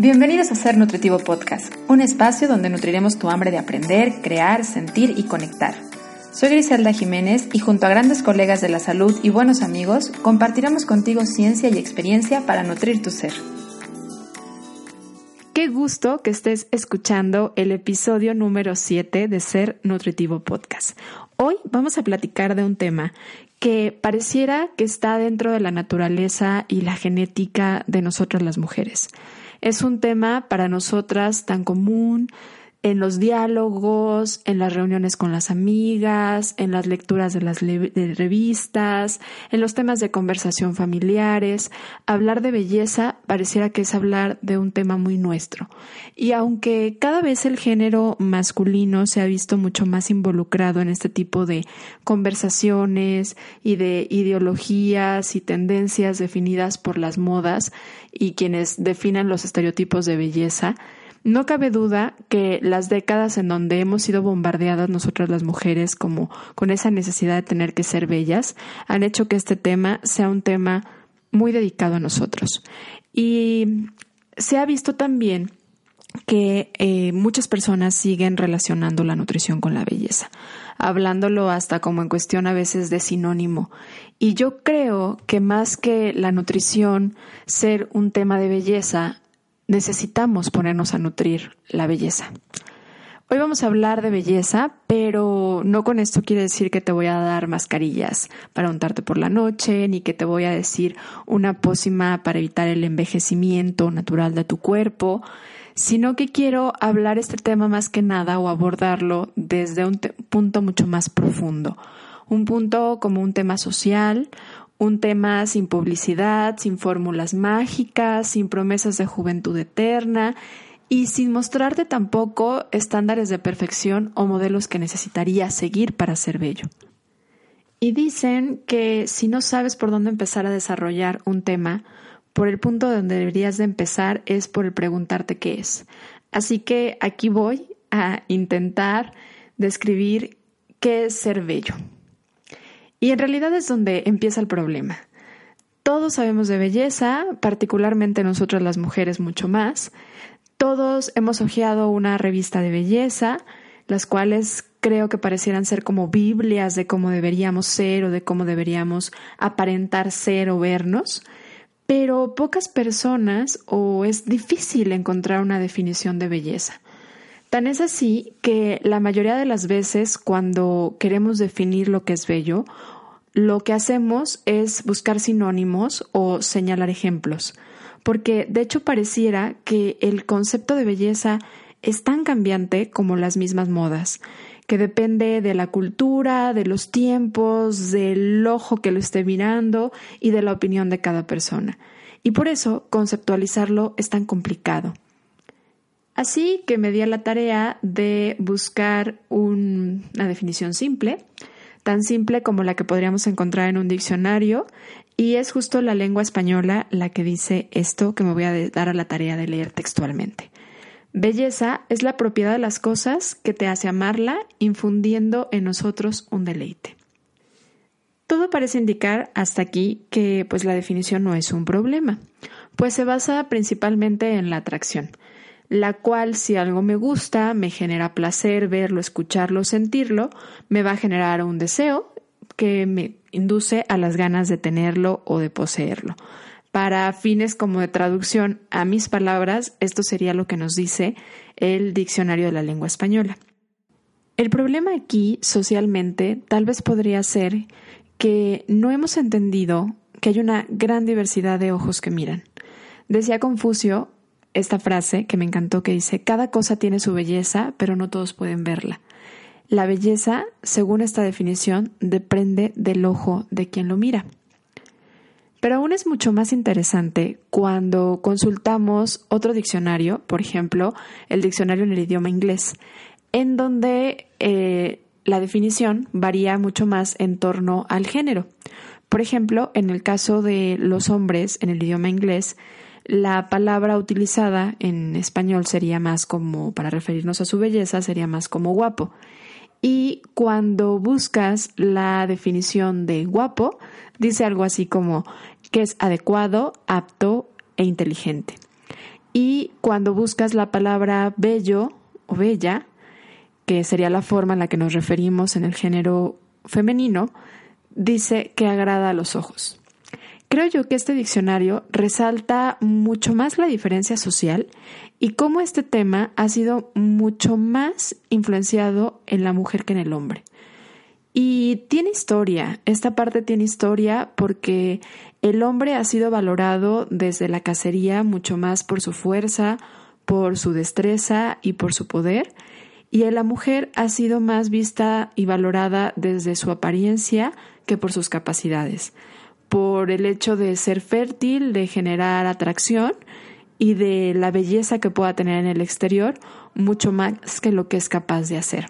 Bienvenidos a Ser Nutritivo Podcast, un espacio donde nutriremos tu hambre de aprender, crear, sentir y conectar. Soy Griselda Jiménez y junto a grandes colegas de la salud y buenos amigos, compartiremos contigo ciencia y experiencia para nutrir tu ser. Qué gusto que estés escuchando el episodio número 7 de Ser Nutritivo Podcast. Hoy vamos a platicar de un tema que pareciera que está dentro de la naturaleza y la genética de nosotras las mujeres. Es un tema para nosotras tan común, en los diálogos, en las reuniones con las amigas, en las lecturas de las revistas, en los temas de conversación familiares. Hablar de belleza pareciera que es hablar de un tema muy nuestro. Y aunque cada vez el género masculino se ha visto mucho más involucrado en este tipo de conversaciones y de ideologías y tendencias definidas por las modas y quienes definen los estereotipos de belleza, no cabe duda que las décadas en donde hemos sido bombardeadas nosotras las mujeres como con esa necesidad de tener que ser bellas han hecho que este tema sea un tema muy dedicado a nosotros. Y se ha visto también que eh, muchas personas siguen relacionando la nutrición con la belleza, hablándolo hasta como en cuestión a veces de sinónimo. Y yo creo que más que la nutrición ser un tema de belleza, necesitamos ponernos a nutrir la belleza. Hoy vamos a hablar de belleza, pero no con esto quiere decir que te voy a dar mascarillas para untarte por la noche, ni que te voy a decir una pócima para evitar el envejecimiento natural de tu cuerpo, sino que quiero hablar este tema más que nada o abordarlo desde un punto mucho más profundo, un punto como un tema social, un tema sin publicidad, sin fórmulas mágicas, sin promesas de juventud eterna y sin mostrarte tampoco estándares de perfección o modelos que necesitarías seguir para ser bello. Y dicen que si no sabes por dónde empezar a desarrollar un tema, por el punto donde deberías de empezar es por el preguntarte qué es. Así que aquí voy a intentar describir qué es ser bello. Y en realidad es donde empieza el problema. Todos sabemos de belleza, particularmente nosotras las mujeres mucho más. Todos hemos hojeado una revista de belleza, las cuales creo que parecieran ser como Biblias de cómo deberíamos ser o de cómo deberíamos aparentar ser o vernos, pero pocas personas o es difícil encontrar una definición de belleza. Tan es así que la mayoría de las veces cuando queremos definir lo que es bello, lo que hacemos es buscar sinónimos o señalar ejemplos, porque de hecho pareciera que el concepto de belleza es tan cambiante como las mismas modas, que depende de la cultura, de los tiempos, del ojo que lo esté mirando y de la opinión de cada persona. Y por eso conceptualizarlo es tan complicado. Así que me di a la tarea de buscar una definición simple, tan simple como la que podríamos encontrar en un diccionario, y es justo la lengua española la que dice esto que me voy a dar a la tarea de leer textualmente. Belleza es la propiedad de las cosas que te hace amarla, infundiendo en nosotros un deleite. Todo parece indicar hasta aquí que pues la definición no es un problema, pues se basa principalmente en la atracción la cual si algo me gusta, me genera placer verlo, escucharlo, sentirlo, me va a generar un deseo que me induce a las ganas de tenerlo o de poseerlo. Para fines como de traducción a mis palabras, esto sería lo que nos dice el diccionario de la lengua española. El problema aquí, socialmente, tal vez podría ser que no hemos entendido que hay una gran diversidad de ojos que miran. Decía Confucio, esta frase que me encantó que dice, cada cosa tiene su belleza, pero no todos pueden verla. La belleza, según esta definición, depende del ojo de quien lo mira. Pero aún es mucho más interesante cuando consultamos otro diccionario, por ejemplo, el diccionario en el idioma inglés, en donde eh, la definición varía mucho más en torno al género. Por ejemplo, en el caso de los hombres en el idioma inglés, la palabra utilizada en español sería más como, para referirnos a su belleza, sería más como guapo. Y cuando buscas la definición de guapo, dice algo así como que es adecuado, apto e inteligente. Y cuando buscas la palabra bello o bella, que sería la forma en la que nos referimos en el género femenino, dice que agrada a los ojos. Creo yo que este diccionario resalta mucho más la diferencia social y cómo este tema ha sido mucho más influenciado en la mujer que en el hombre. Y tiene historia, esta parte tiene historia porque el hombre ha sido valorado desde la cacería mucho más por su fuerza, por su destreza y por su poder, y la mujer ha sido más vista y valorada desde su apariencia que por sus capacidades, por el hecho de ser fértil, de generar atracción y de la belleza que pueda tener en el exterior, mucho más que lo que es capaz de hacer.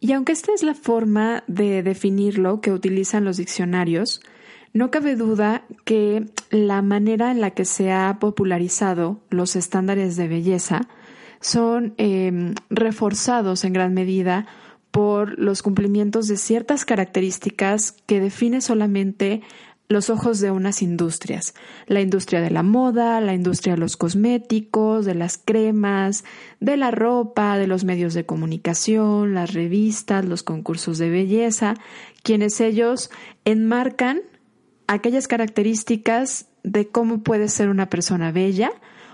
Y aunque esta es la forma de definirlo que utilizan los diccionarios, no cabe duda que la manera en la que se ha popularizado los estándares de belleza son em, reforzados en gran medida por los cumplimientos de ciertas características que define solamente los ojos de unas industrias, la industria de la moda, la industria de los cosméticos, de las cremas, de la ropa, de los medios de comunicación, las revistas, los concursos de belleza, quienes ellos enmarcan aquellas características de cómo puede ser una persona bella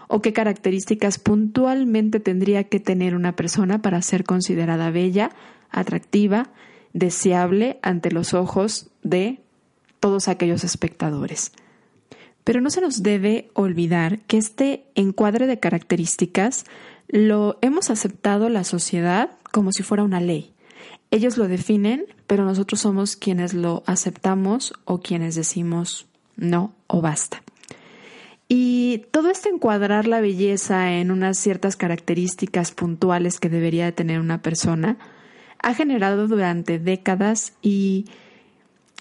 o qué características puntualmente tendría que tener una persona para ser considerada bella, atractiva, deseable ante los ojos de todos aquellos espectadores. Pero no se nos debe olvidar que este encuadre de características lo hemos aceptado la sociedad como si fuera una ley. Ellos lo definen, pero nosotros somos quienes lo aceptamos o quienes decimos no o basta. Y todo este encuadrar la belleza en unas ciertas características puntuales que debería de tener una persona ha generado durante décadas y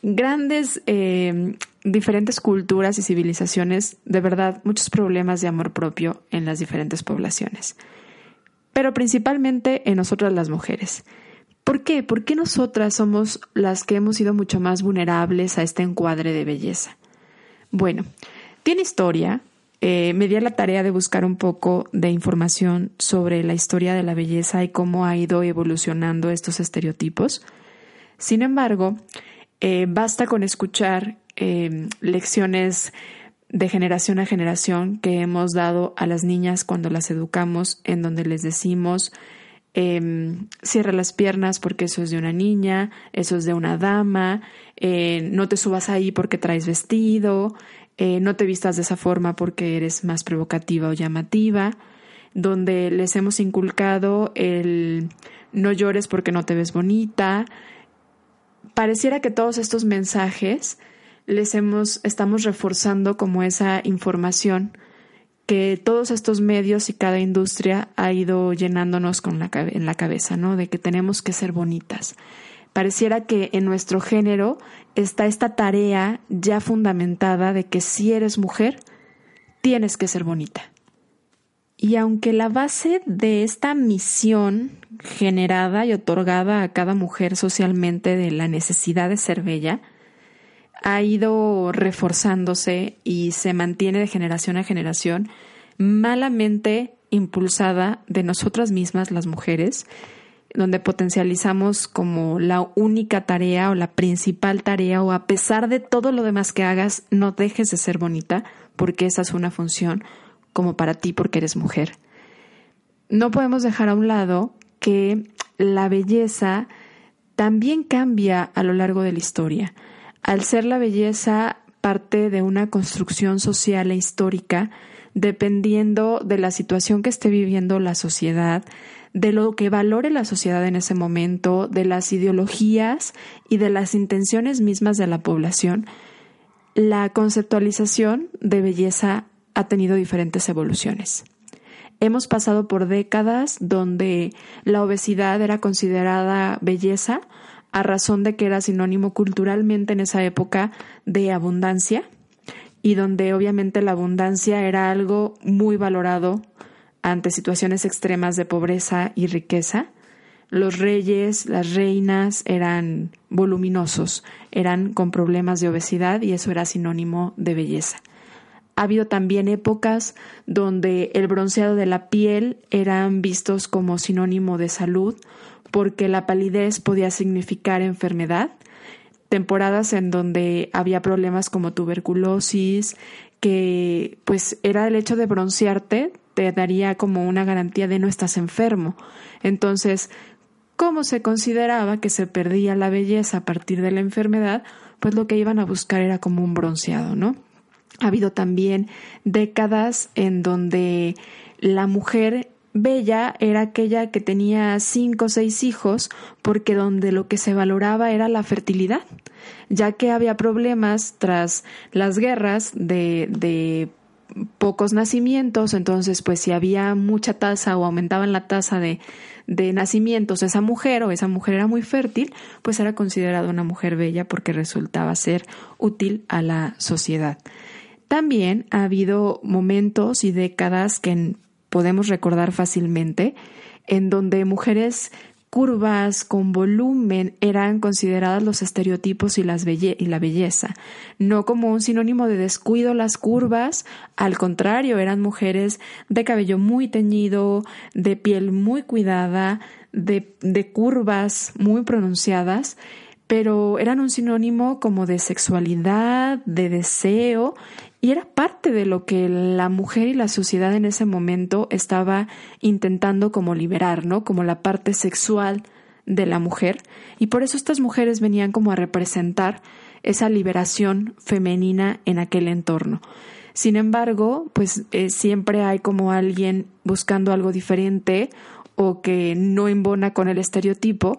grandes eh, diferentes culturas y civilizaciones, de verdad, muchos problemas de amor propio en las diferentes poblaciones, pero principalmente en nosotras las mujeres. ¿Por qué? ¿Por qué nosotras somos las que hemos sido mucho más vulnerables a este encuadre de belleza? Bueno, tiene historia. Eh, me di a la tarea de buscar un poco de información sobre la historia de la belleza y cómo ha ido evolucionando estos estereotipos. Sin embargo, eh, basta con escuchar eh, lecciones de generación a generación que hemos dado a las niñas cuando las educamos, en donde les decimos, em, cierra las piernas porque eso es de una niña, eso es de una dama, no te subas ahí porque traes vestido, no te vistas de esa forma porque eres más provocativa o llamativa, donde les hemos inculcado el no llores porque no te ves bonita, pareciera que todos estos mensajes les hemos, estamos reforzando como esa información que todos estos medios y cada industria ha ido llenándonos con la, en la cabeza, ¿no? De que tenemos que ser bonitas. Pareciera que en nuestro género está esta tarea ya fundamentada de que si eres mujer, tienes que ser bonita. Y aunque la base de esta misión generada y otorgada a cada mujer socialmente de la necesidad de ser bella, ha ido reforzándose y se mantiene de generación a generación, malamente impulsada de nosotras mismas, las mujeres, donde potencializamos como la única tarea o la principal tarea o a pesar de todo lo demás que hagas, no dejes de ser bonita porque esa es una función como para ti porque eres mujer. No podemos dejar a un lado que la belleza también cambia a lo largo de la historia. Al ser la belleza parte de una construcción social e histórica, dependiendo de la situación que esté viviendo la sociedad, de lo que valore la sociedad en ese momento, de las ideologías y de las intenciones mismas de la población, la conceptualización de belleza ha tenido diferentes evoluciones. Hemos pasado por décadas donde la obesidad era considerada belleza a razón de que era sinónimo culturalmente en esa época de abundancia y donde obviamente la abundancia era algo muy valorado ante situaciones extremas de pobreza y riqueza. Los reyes, las reinas eran voluminosos, eran con problemas de obesidad y eso era sinónimo de belleza Ha habido también épocas donde el bronceado de la piel eran vistos como sinónimo de salud porque la palidez podía significar enfermedad. Temporadas en donde había problemas como tuberculosis, que pues era el hecho de broncearte te daría como una garantía de no estás enfermo. Entonces, ¿cómo se consideraba que se perdía la belleza a partir de la enfermedad? Pues lo que iban a buscar era como un bronceado, ¿no? Ha habido también décadas en donde la mujer bella era aquella que tenía cinco o seis hijos porque donde lo que se valoraba era la fertilidad, ya que había problemas tras las guerras de, de pocos nacimientos, entonces pues si había mucha tasa o aumentaban la tasa de, de nacimientos esa mujer o esa mujer era muy fértil, pues era considerada una mujer bella porque resultaba ser útil a la sociedad. También ha habido momentos y décadas que podemos recordar fácilmente en donde mujeres curvas con volumen eran consideradas los estereotipos y, las la belleza, no como un sinónimo de descuido las curvas, al contrario, eran mujeres de cabello muy teñido, de piel muy cuidada, de curvas muy pronunciadas, pero eran un sinónimo como de sexualidad, de deseo y era parte de lo que la mujer y la sociedad en ese momento estaba intentando como liberar, ¿no? Como la parte sexual de la mujer. Y por eso estas mujeres venían como a representar esa liberación femenina en aquel entorno. Sin embargo, pues eh, siempre hay como alguien buscando algo diferente o que no embona con el estereotipo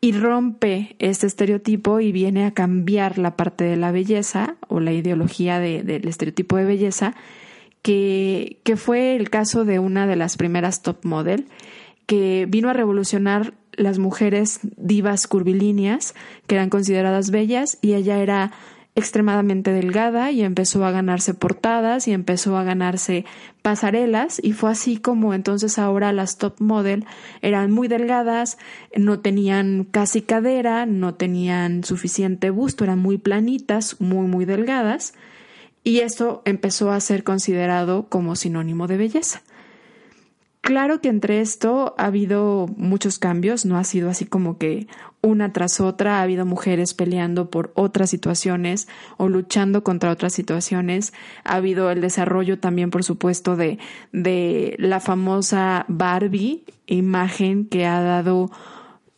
y rompe este estereotipo y viene a cambiar la parte de la belleza o la ideología del estereotipo de belleza, que, que fue el caso de una de las primeras top model, que vino a revolucionar las mujeres divas curvilíneas, que eran consideradas bellas, y ella era extremadamente delgada y empezó a ganarse portadas y empezó a ganarse pasarelas y fue así como entonces ahora las top model eran muy delgadas, no tenían casi cadera, no tenían suficiente busto, eran muy planitas, muy muy delgadas y esto empezó a ser considerado como sinónimo de belleza. Claro que entre esto ha habido muchos cambios, no ha sido así como que una tras otra, ha habido mujeres peleando por otras situaciones o luchando contra otras situaciones, ha habido el desarrollo también, por supuesto, de, de la famosa Barbie, imagen que ha dado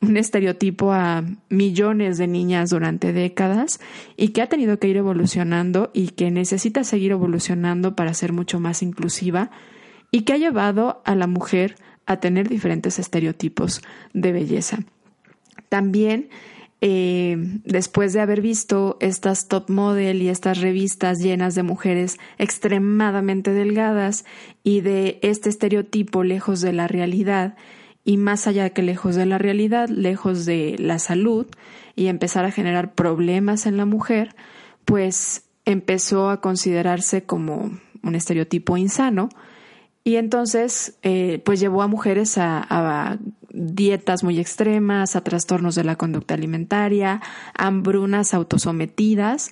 un estereotipo a millones de niñas durante décadas y que ha tenido que ir evolucionando y que necesita seguir evolucionando para ser mucho más inclusiva y que ha llevado a la mujer a tener diferentes estereotipos de belleza. También, eh, después de haber visto estas top model y estas revistas llenas de mujeres extremadamente delgadas y de este estereotipo lejos de la realidad, y más allá que lejos de la realidad, lejos de la salud, y empezar a generar problemas en la mujer, pues empezó a considerarse como un estereotipo insano, y entonces, eh, pues llevó a mujeres a, dietas muy extremas, a trastornos de la conducta alimentaria, hambrunas autosometidas,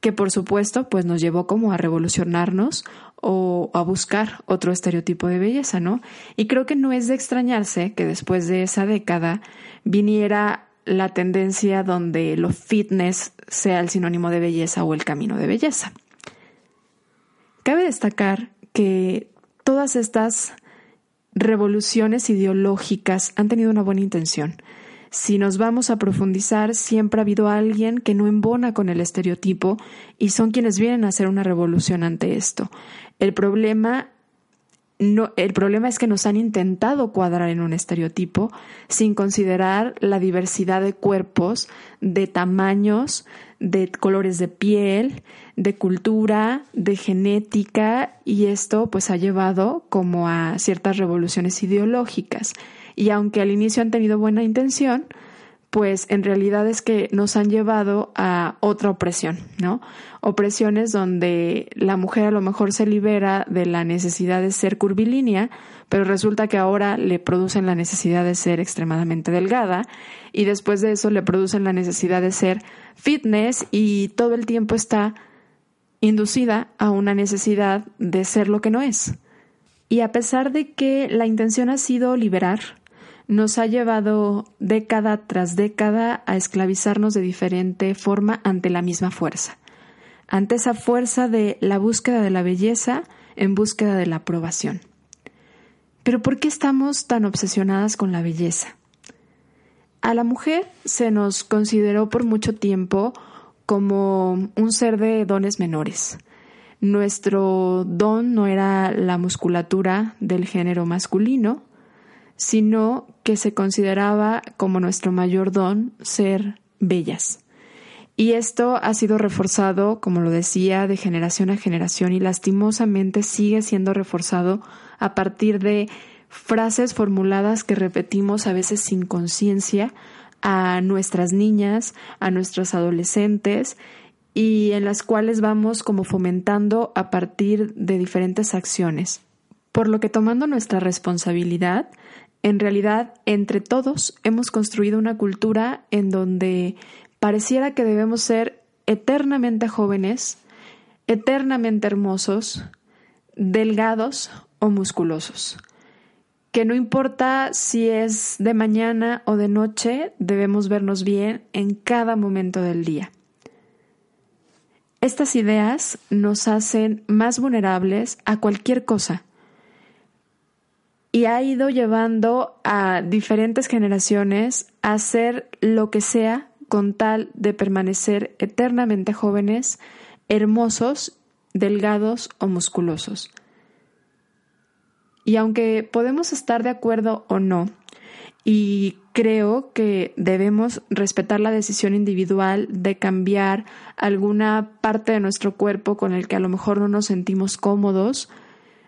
que por supuesto, pues nos llevó como a revolucionarnos o a buscar otro estereotipo de belleza, ¿no? Y creo que no es de extrañarse que después de esa década viniera la tendencia donde lo fitness sea el sinónimo de belleza o el camino de belleza. Cabe destacar que todas estas revoluciones ideológicas han tenido una buena intención. Si nos vamos a profundizar, siempre ha habido alguien que no embona con el estereotipo y son quienes vienen a hacer una revolución ante esto. El problema no, el problema es que nos han intentado cuadrar en un estereotipo sin considerar la diversidad de cuerpos, de tamaños, de colores de piel, de cultura, de genética y esto pues ha llevado como a ciertas revoluciones ideológicas. Y aunque al inicio han tenido buena intención, pues en realidad es que nos han llevado a otra opresión, ¿no? Opresiones donde la mujer a lo mejor se libera de la necesidad de ser curvilínea, pero resulta que ahora le producen la necesidad de ser extremadamente delgada y después de eso le producen la necesidad de ser fitness y todo el tiempo está inducida a una necesidad de ser lo que no es. Y a pesar de que la intención ha sido liberar, nos ha llevado década tras década a esclavizarnos de diferente forma ante la misma fuerza, ante esa fuerza de la búsqueda de la belleza en búsqueda de la aprobación. Pero ¿por qué estamos tan obsesionadas con la belleza? A la mujer se nos consideró por mucho tiempo como un ser de dones menores. Nuestro don no era la musculatura del género masculino, sino que se consideraba como nuestro mayor don ser bellas. Y esto ha sido reforzado, como lo decía, de generación a generación y lastimosamente sigue siendo reforzado a partir de frases formuladas que repetimos a veces sin conciencia a nuestras niñas, a nuestros adolescentes y en las cuales vamos como fomentando a partir de diferentes acciones. Por lo que tomando nuestra responsabilidad, en realidad entre todos hemos construido una cultura en donde pareciera que debemos ser eternamente jóvenes, eternamente hermosos, delgados o musculosos que no importa si es de mañana o de noche, debemos vernos bien en cada momento del día. Estas ideas nos hacen más vulnerables a cualquier cosa y ha ido llevando a diferentes generaciones a hacer lo que sea con tal de permanecer eternamente jóvenes, hermosos, delgados o musculosos. Y aunque podemos estar de acuerdo o no, y creo que debemos respetar la decisión individual de cambiar alguna parte de nuestro cuerpo con el que a lo mejor no nos sentimos cómodos,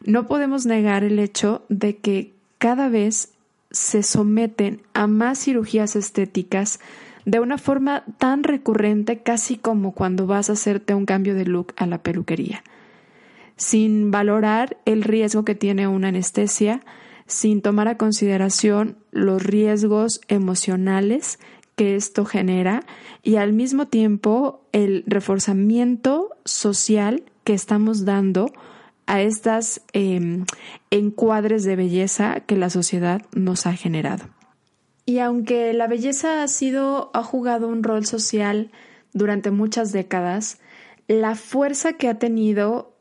no podemos negar el hecho de que cada vez se someten a más cirugías estéticas de una forma tan recurrente casi como cuando vas a hacerte un cambio de look a la peluquería sin valorar el riesgo que tiene una anestesia, sin tomar a consideración los riesgos emocionales que esto genera y al mismo tiempo el reforzamiento social que estamos dando a estas em, encuadres de belleza que la sociedad nos ha generado. Y aunque la belleza ha sido, ha jugado un rol social durante muchas décadas, la fuerza que ha tenido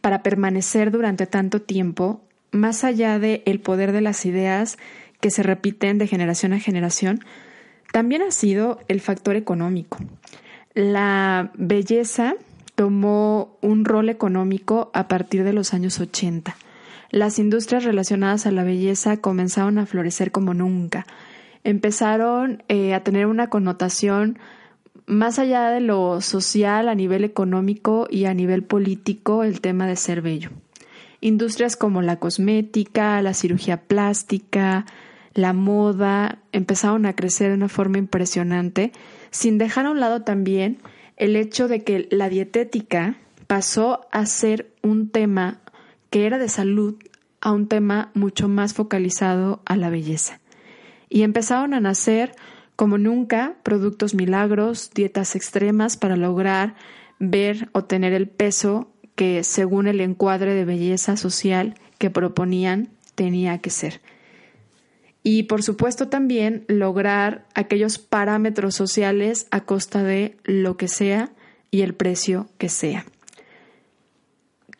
para permanecer durante tanto tiempo, más allá del el poder de las ideas que se repiten de generación a generación, también ha sido el factor económico. La belleza tomó un rol económico a partir de los años 80. Las industrias relacionadas a la belleza comenzaron a florecer como nunca. Empezaron eh, a tener una connotación más allá de lo social, a nivel económico y a nivel político, el tema de ser bello. Industrias como la cosmética, la cirugía plástica, la moda empezaron a crecer de una forma impresionante, sin dejar a un lado también el hecho de que la dietética pasó a ser un tema que era de salud a un tema mucho más focalizado a la belleza. Y empezaron a nacer como nunca, productos milagros, dietas extremas para lograr ver o tener el peso que, según el encuadre de belleza social que proponían, tenía que ser. Y por supuesto también lograr aquellos parámetros sociales a costa de lo que sea y el precio que sea.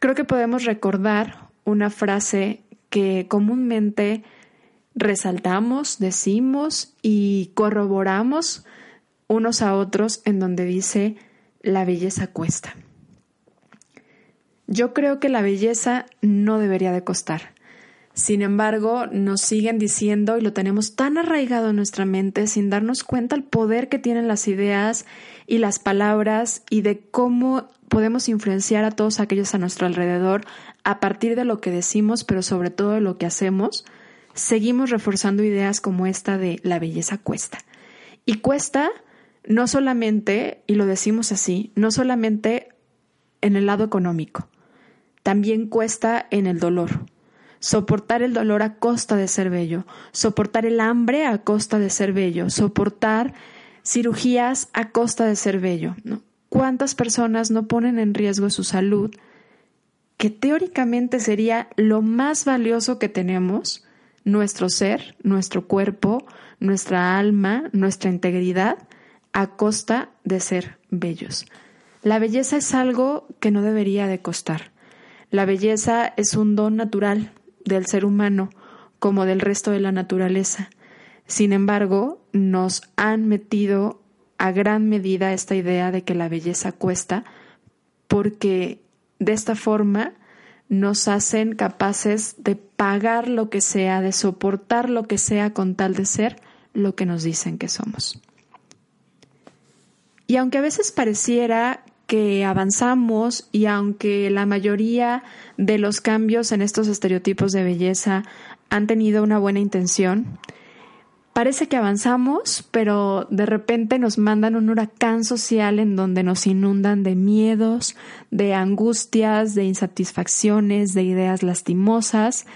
Creo que podemos recordar una frase que comúnmente resaltamos, decimos y corroboramos unos a otros en donde dice la belleza cuesta. Yo creo que la belleza no debería de costar. Sin embargo, nos siguen diciendo y lo tenemos tan arraigado en nuestra mente sin darnos cuenta el poder que tienen las ideas y las palabras y de cómo podemos influenciar a todos aquellos a nuestro alrededor a partir de lo que decimos, pero sobre todo de lo que hacemos seguimos reforzando ideas como esta de la belleza cuesta. Y cuesta no solamente, y lo decimos así, no solamente en el lado económico, también cuesta en el dolor. Soportar el dolor a costa de ser bello, soportar el hambre a costa de ser bello, soportar cirugías a costa de ser bello. ¿Cuántas personas no ponen en riesgo su salud, que teóricamente sería lo más valioso que tenemos, nuestro ser, nuestro cuerpo, nuestra alma, nuestra integridad, a costa de ser bellos? La belleza es algo que no debería de costar. La belleza es un don natural del ser humano, como del resto de la naturaleza. Sin embargo, nos han metido a gran medida esta idea de que la belleza cuesta, porque de esta forma nos hacen capaces de pagar lo que sea, de soportar lo que sea con tal de ser lo que nos dicen que somos. Y aunque a veces pareciera que avanzamos y aunque la mayoría de los cambios en estos estereotipos de belleza han tenido una buena intención, parece que avanzamos, pero de repente nos mandan un huracán social en donde nos inundan de miedos, de angustias, de insatisfacciones, de ideas lastimosas,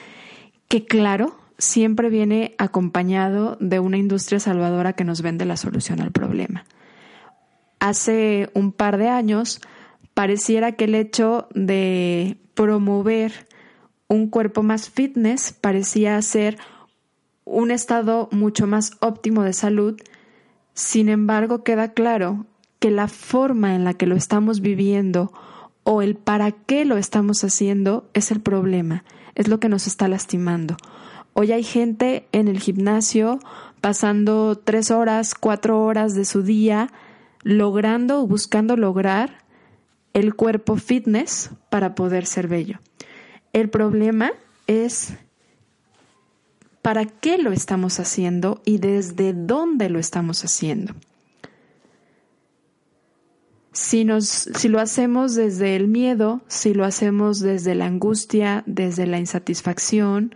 que claro, siempre viene acompañado de una industria salvadora que nos vende la solución al problema. Hace un par de años pareciera que el hecho de promover un cuerpo más fitness parecía ser un estado mucho más óptimo de salud, sin embargo queda claro que la forma en la que lo estamos viviendo o el para qué lo estamos haciendo es el problema, es lo que nos está lastimando. Hoy hay gente en el gimnasio pasando tres horas, cuatro horas de su día logrando o buscando lograr el cuerpo fitness para poder ser bello. El problema es para qué lo estamos haciendo y desde dónde lo estamos haciendo. Si, nos, si lo hacemos desde el miedo, si lo hacemos desde la angustia, desde la insatisfacción,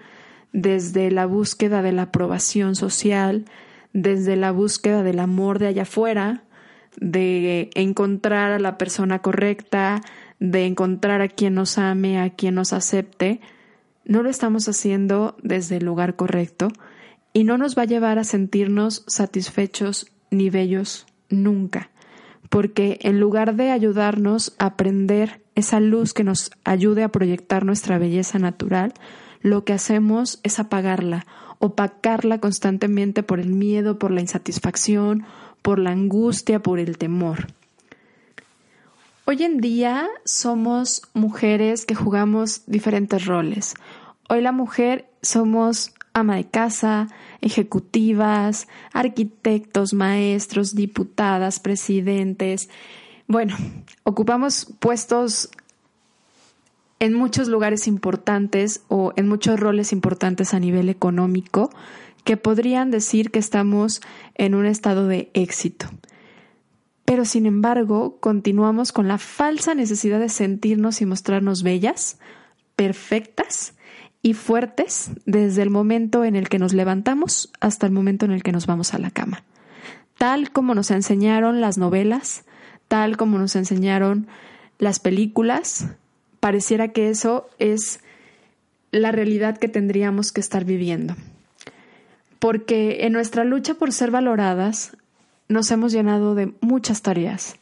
desde la búsqueda de la aprobación social, desde la búsqueda del amor de allá afuera, de encontrar a la persona correcta, de encontrar a quien nos ame, a quien nos acepte, no lo estamos haciendo desde el lugar correcto y no nos va a llevar a sentirnos satisfechos ni bellos nunca, porque en lugar de ayudarnos a aprender esa luz que nos ayude a proyectar nuestra belleza natural, lo que hacemos es apagarla, opacarla constantemente por el miedo, por la insatisfacción, por la angustia, por el temor. Hoy en día somos mujeres que jugamos diferentes roles. Hoy la mujer somos ama de casa, ejecutivas, arquitectos, maestros, diputadas, presidentes. Bueno, ocupamos puestos en muchos lugares importantes o en muchos roles importantes a nivel económico que podrían decir que estamos en un estado de éxito pero sin embargo continuamos con la falsa necesidad de sentirnos y mostrarnos bellas, perfectas y fuertes desde el momento en el que nos levantamos hasta el momento en el que nos vamos a la cama. Tal como nos enseñaron las novelas, tal como nos enseñaron las películas, pareciera que eso es la realidad que tendríamos que estar viviendo. Porque en nuestra lucha por ser valoradas, nos hemos llenado de muchas tareas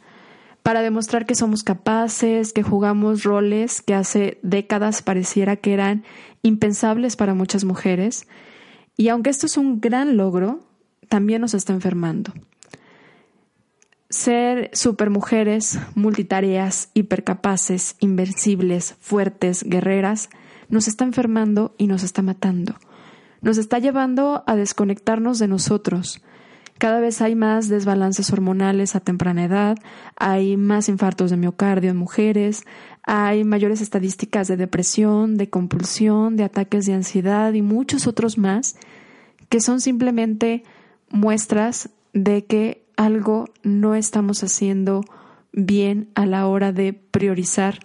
para demostrar que somos capaces, que jugamos roles que hace décadas pareciera que eran impensables para muchas mujeres. Y aunque esto es un gran logro, también nos está enfermando. Ser supermujeres, multitareas, hipercapaces, invencibles, fuertes, guerreras, nos está enfermando y nos está matando. Nos está llevando a desconectarnos de nosotros, cada vez hay más desbalances hormonales a temprana edad, hay más infartos de miocardio en mujeres, hay mayores estadísticas de depresión, de compulsión, de ataques de ansiedad y muchos otros más que son simplemente muestras de que algo no estamos haciendo bien a la hora de priorizar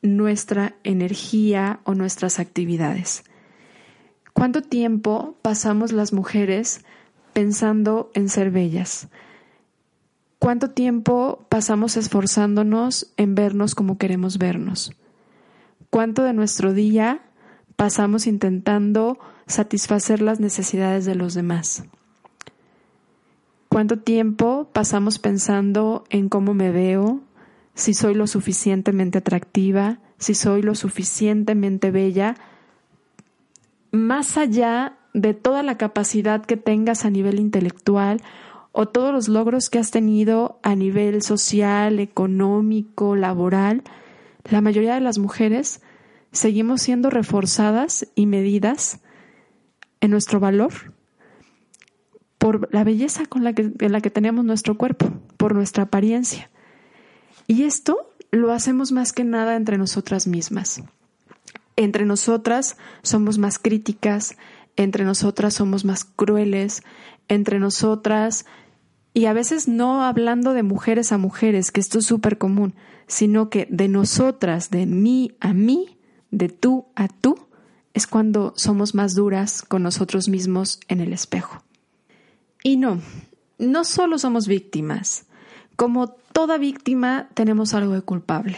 nuestra energía o nuestras actividades. ¿Cuánto tiempo pasamos las mujeres pensando en ser bellas? ¿Cuánto tiempo pasamos esforzándonos en vernos como queremos vernos? ¿Cuánto de nuestro día pasamos intentando satisfacer las necesidades de los demás? ¿Cuánto tiempo pasamos pensando en cómo me veo, si soy lo suficientemente atractiva, si soy lo suficientemente bella, más allá de toda la capacidad que tengas a nivel intelectual o todos los logros que has tenido a nivel social, económico, laboral, la mayoría de las mujeres seguimos siendo reforzadas y medidas en nuestro valor por la belleza con la que, en la que tenemos nuestro cuerpo, por nuestra apariencia. Y esto lo hacemos más que nada entre nosotras mismas. Entre nosotras somos más críticas, entre nosotras somos más crueles, entre nosotras, y a veces no hablando de mujeres a mujeres, que esto es súper común, sino que de nosotras, de mí a mí, de tú a tú, es cuando somos más duras con nosotros mismos en el espejo. Y no, no solo somos víctimas, como toda víctima tenemos algo de culpable.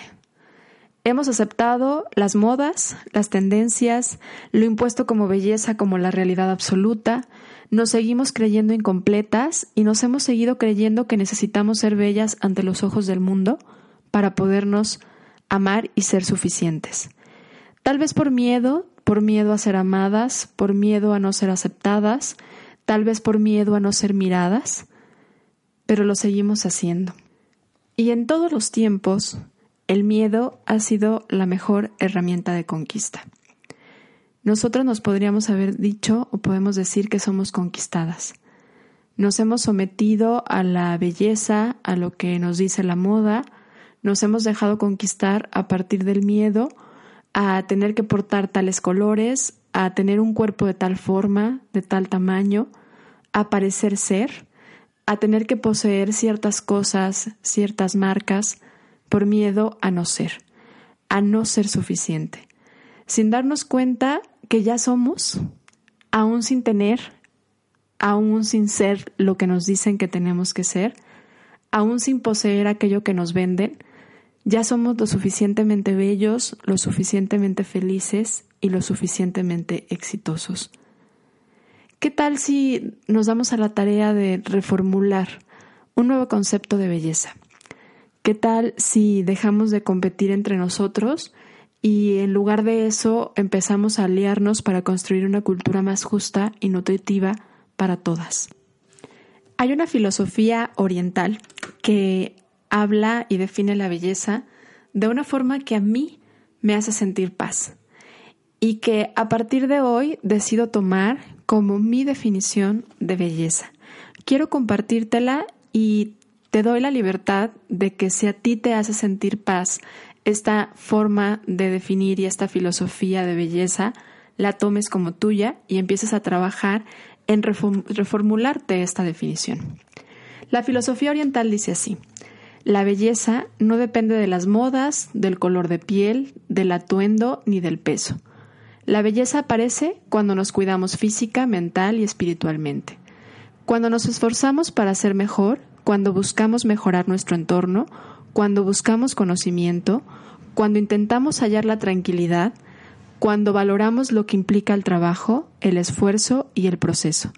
Hemos aceptado las modas, las tendencias, lo impuesto como belleza como la realidad absoluta, nos seguimos creyendo incompletas y nos hemos seguido creyendo que necesitamos ser bellas ante los ojos del mundo para podernos amar y ser suficientes. Tal vez por miedo, por miedo a ser amadas, por miedo a no ser aceptadas, tal vez por miedo a no ser miradas, pero lo seguimos haciendo. Y en todos los tiempos, el miedo ha sido la mejor herramienta de conquista. Nosotros nos podríamos haber dicho o podemos decir que somos conquistadas. Nos hemos sometido a la belleza, a lo que nos dice la moda, nos hemos dejado conquistar a partir del miedo a tener que portar tales colores, a tener un cuerpo de tal forma, de tal tamaño, a parecer ser, a tener que poseer ciertas cosas, ciertas marcas, por miedo a no ser, a no ser suficiente, sin darnos cuenta que ya somos, aún sin tener, aún sin ser lo que nos dicen que tenemos que ser, aún sin poseer aquello que nos venden, ya somos lo suficientemente bellos, lo suficientemente felices y lo suficientemente exitosos. ¿Qué tal si nos damos a la tarea de reformular un nuevo concepto de belleza? ¿Qué tal si dejamos de competir entre nosotros y en lugar de eso empezamos a aliarnos para construir una cultura más justa y nutritiva para todas? Hay una filosofía oriental que habla y define la belleza de una forma que a mí me hace sentir paz y que a partir de hoy decido tomar como mi definición de belleza. Quiero compartírtela y te doy la libertad de que si a ti te hace sentir paz esta forma de definir y esta filosofía de belleza, la tomes como tuya y empieces a trabajar en reformularte esta definición. La filosofía oriental dice así, la belleza no depende de las modas, del color de piel, del atuendo ni del peso. La belleza aparece cuando nos cuidamos física, mental y espiritualmente. Cuando nos esforzamos para ser mejor, cuando buscamos mejorar nuestro entorno, cuando buscamos conocimiento, cuando intentamos hallar la tranquilidad, cuando valoramos lo que implica el trabajo, el esfuerzo y el proceso,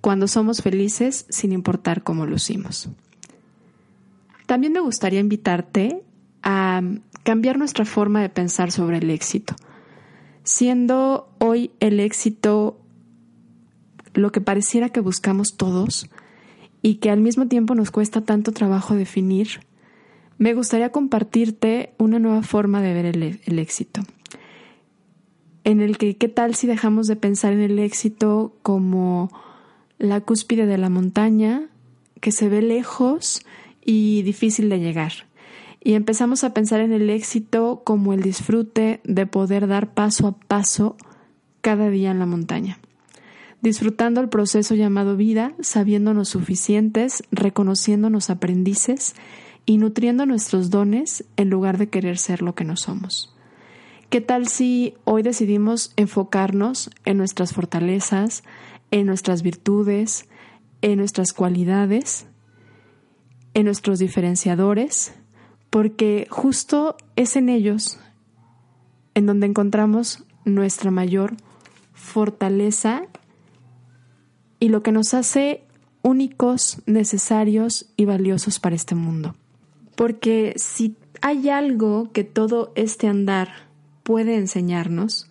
cuando somos felices sin importar cómo lucimos. También me gustaría invitarte a cambiar nuestra forma de pensar sobre el éxito siendo hoy el éxito lo que pareciera que buscamos todos y que al mismo tiempo nos cuesta tanto trabajo definir, me gustaría compartirte una nueva forma de ver el, éxito. En el que, ¿qué tal si dejamos de pensar en el éxito como la cúspide de la montaña, que se ve lejos y difícil de llegar? y empezamos a pensar en el éxito como el disfrute de poder dar paso a paso cada día en la montaña, disfrutando el proceso llamado vida, sabiéndonos suficientes, reconociéndonos aprendices y nutriendo nuestros dones en lugar de querer ser lo que no somos. ¿Qué tal si hoy decidimos enfocarnos en nuestras fortalezas, en nuestras virtudes, en nuestras cualidades, en nuestros diferenciadores, porque justo es en ellos en donde encontramos nuestra mayor fortaleza y lo que nos hace únicos, necesarios y valiosos para este mundo. Porque si hay algo que todo este andar puede enseñarnos,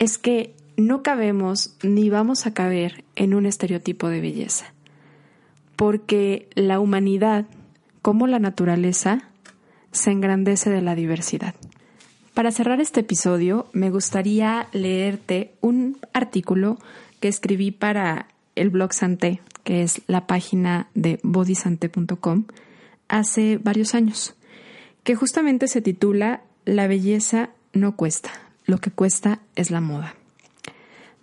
es que no cabemos ni vamos a caber en un estereotipo de belleza, porque la humanidad, como la naturaleza, se engrandece de la diversidad. Para cerrar este episodio, me gustaría leerte un artículo que escribí para el blog Santé, que es la página de bodysante.com, hace varios años, que justamente se titula La belleza no cuesta, lo que cuesta es la moda.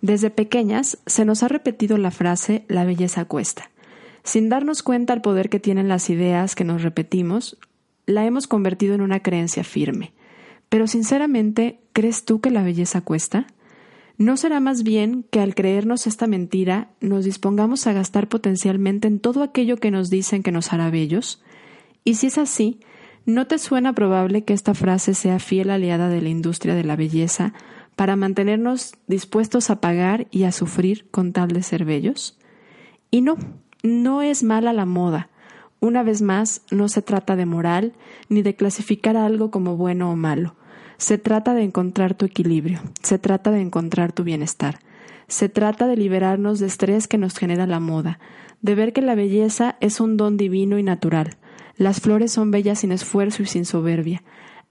Desde pequeñas se nos ha repetido la frase la belleza cuesta. Sin darnos cuenta del poder que tienen las ideas que nos repetimos, la hemos convertido en una creencia firme. Pero sinceramente, ¿crees tú que la belleza cuesta? ¿No será más bien que al creernos esta mentira nos dispongamos a gastar potencialmente en todo aquello que nos dicen que nos hará bellos? Y si es así, ¿no te suena probable que esta frase sea fiel aliada de la industria de la belleza para mantenernos dispuestos a pagar y a sufrir con tal de ser bellos? Y no, no es mala la moda, una vez más, no se trata de moral ni de clasificar algo como bueno o malo. Se trata de encontrar tu equilibrio, se trata de encontrar tu bienestar. Se trata de liberarnos de estrés que nos genera la moda, de ver que la belleza es un don divino y natural. Las flores son bellas sin esfuerzo y sin soberbia.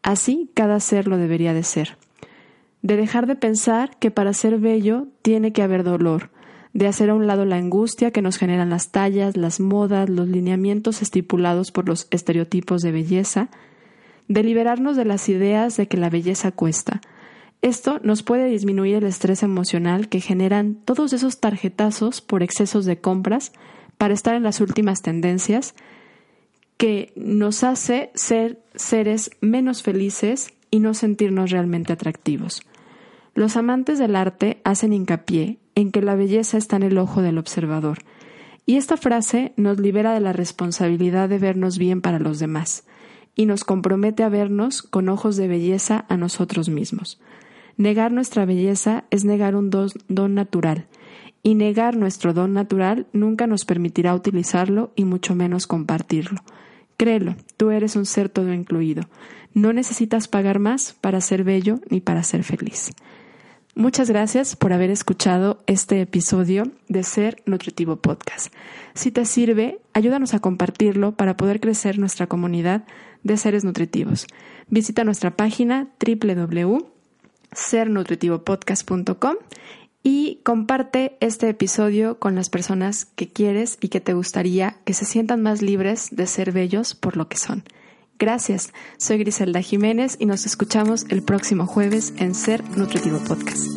Así cada ser lo debería de ser. De dejar de pensar que para ser bello tiene que haber dolor, de hacer a un lado la angustia que nos generan las tallas, las modas, los lineamientos estipulados por los estereotipos de belleza, de liberarnos de las ideas de que la belleza cuesta. Esto nos puede disminuir el estrés emocional que generan todos esos tarjetazos por excesos de compras para estar en las últimas tendencias, que nos hace ser seres menos felices y no sentirnos realmente atractivos. Los amantes del arte hacen hincapié en que la belleza está en el ojo del observador. Y esta frase nos libera de la responsabilidad de vernos bien para los demás y nos compromete a vernos con ojos de belleza a nosotros mismos. Negar nuestra belleza es negar un don, natural, y negar nuestro don natural nunca nos permitirá utilizarlo y mucho menos compartirlo. Créelo, tú eres un ser todo incluido. No necesitas pagar más para ser bello ni para ser feliz. Muchas gracias por haber escuchado este episodio de Ser Nutritivo Podcast. Si te sirve, ayúdanos a compartirlo para poder crecer nuestra comunidad de seres nutritivos. Visita nuestra página www.sernutritivopodcast.com y comparte este episodio con las personas que quieres y que te gustaría que se sientan más libres de ser bellos por lo que son. Gracias, soy Griselda Jiménez y nos escuchamos el próximo jueves en Ser Nutritivo Podcast.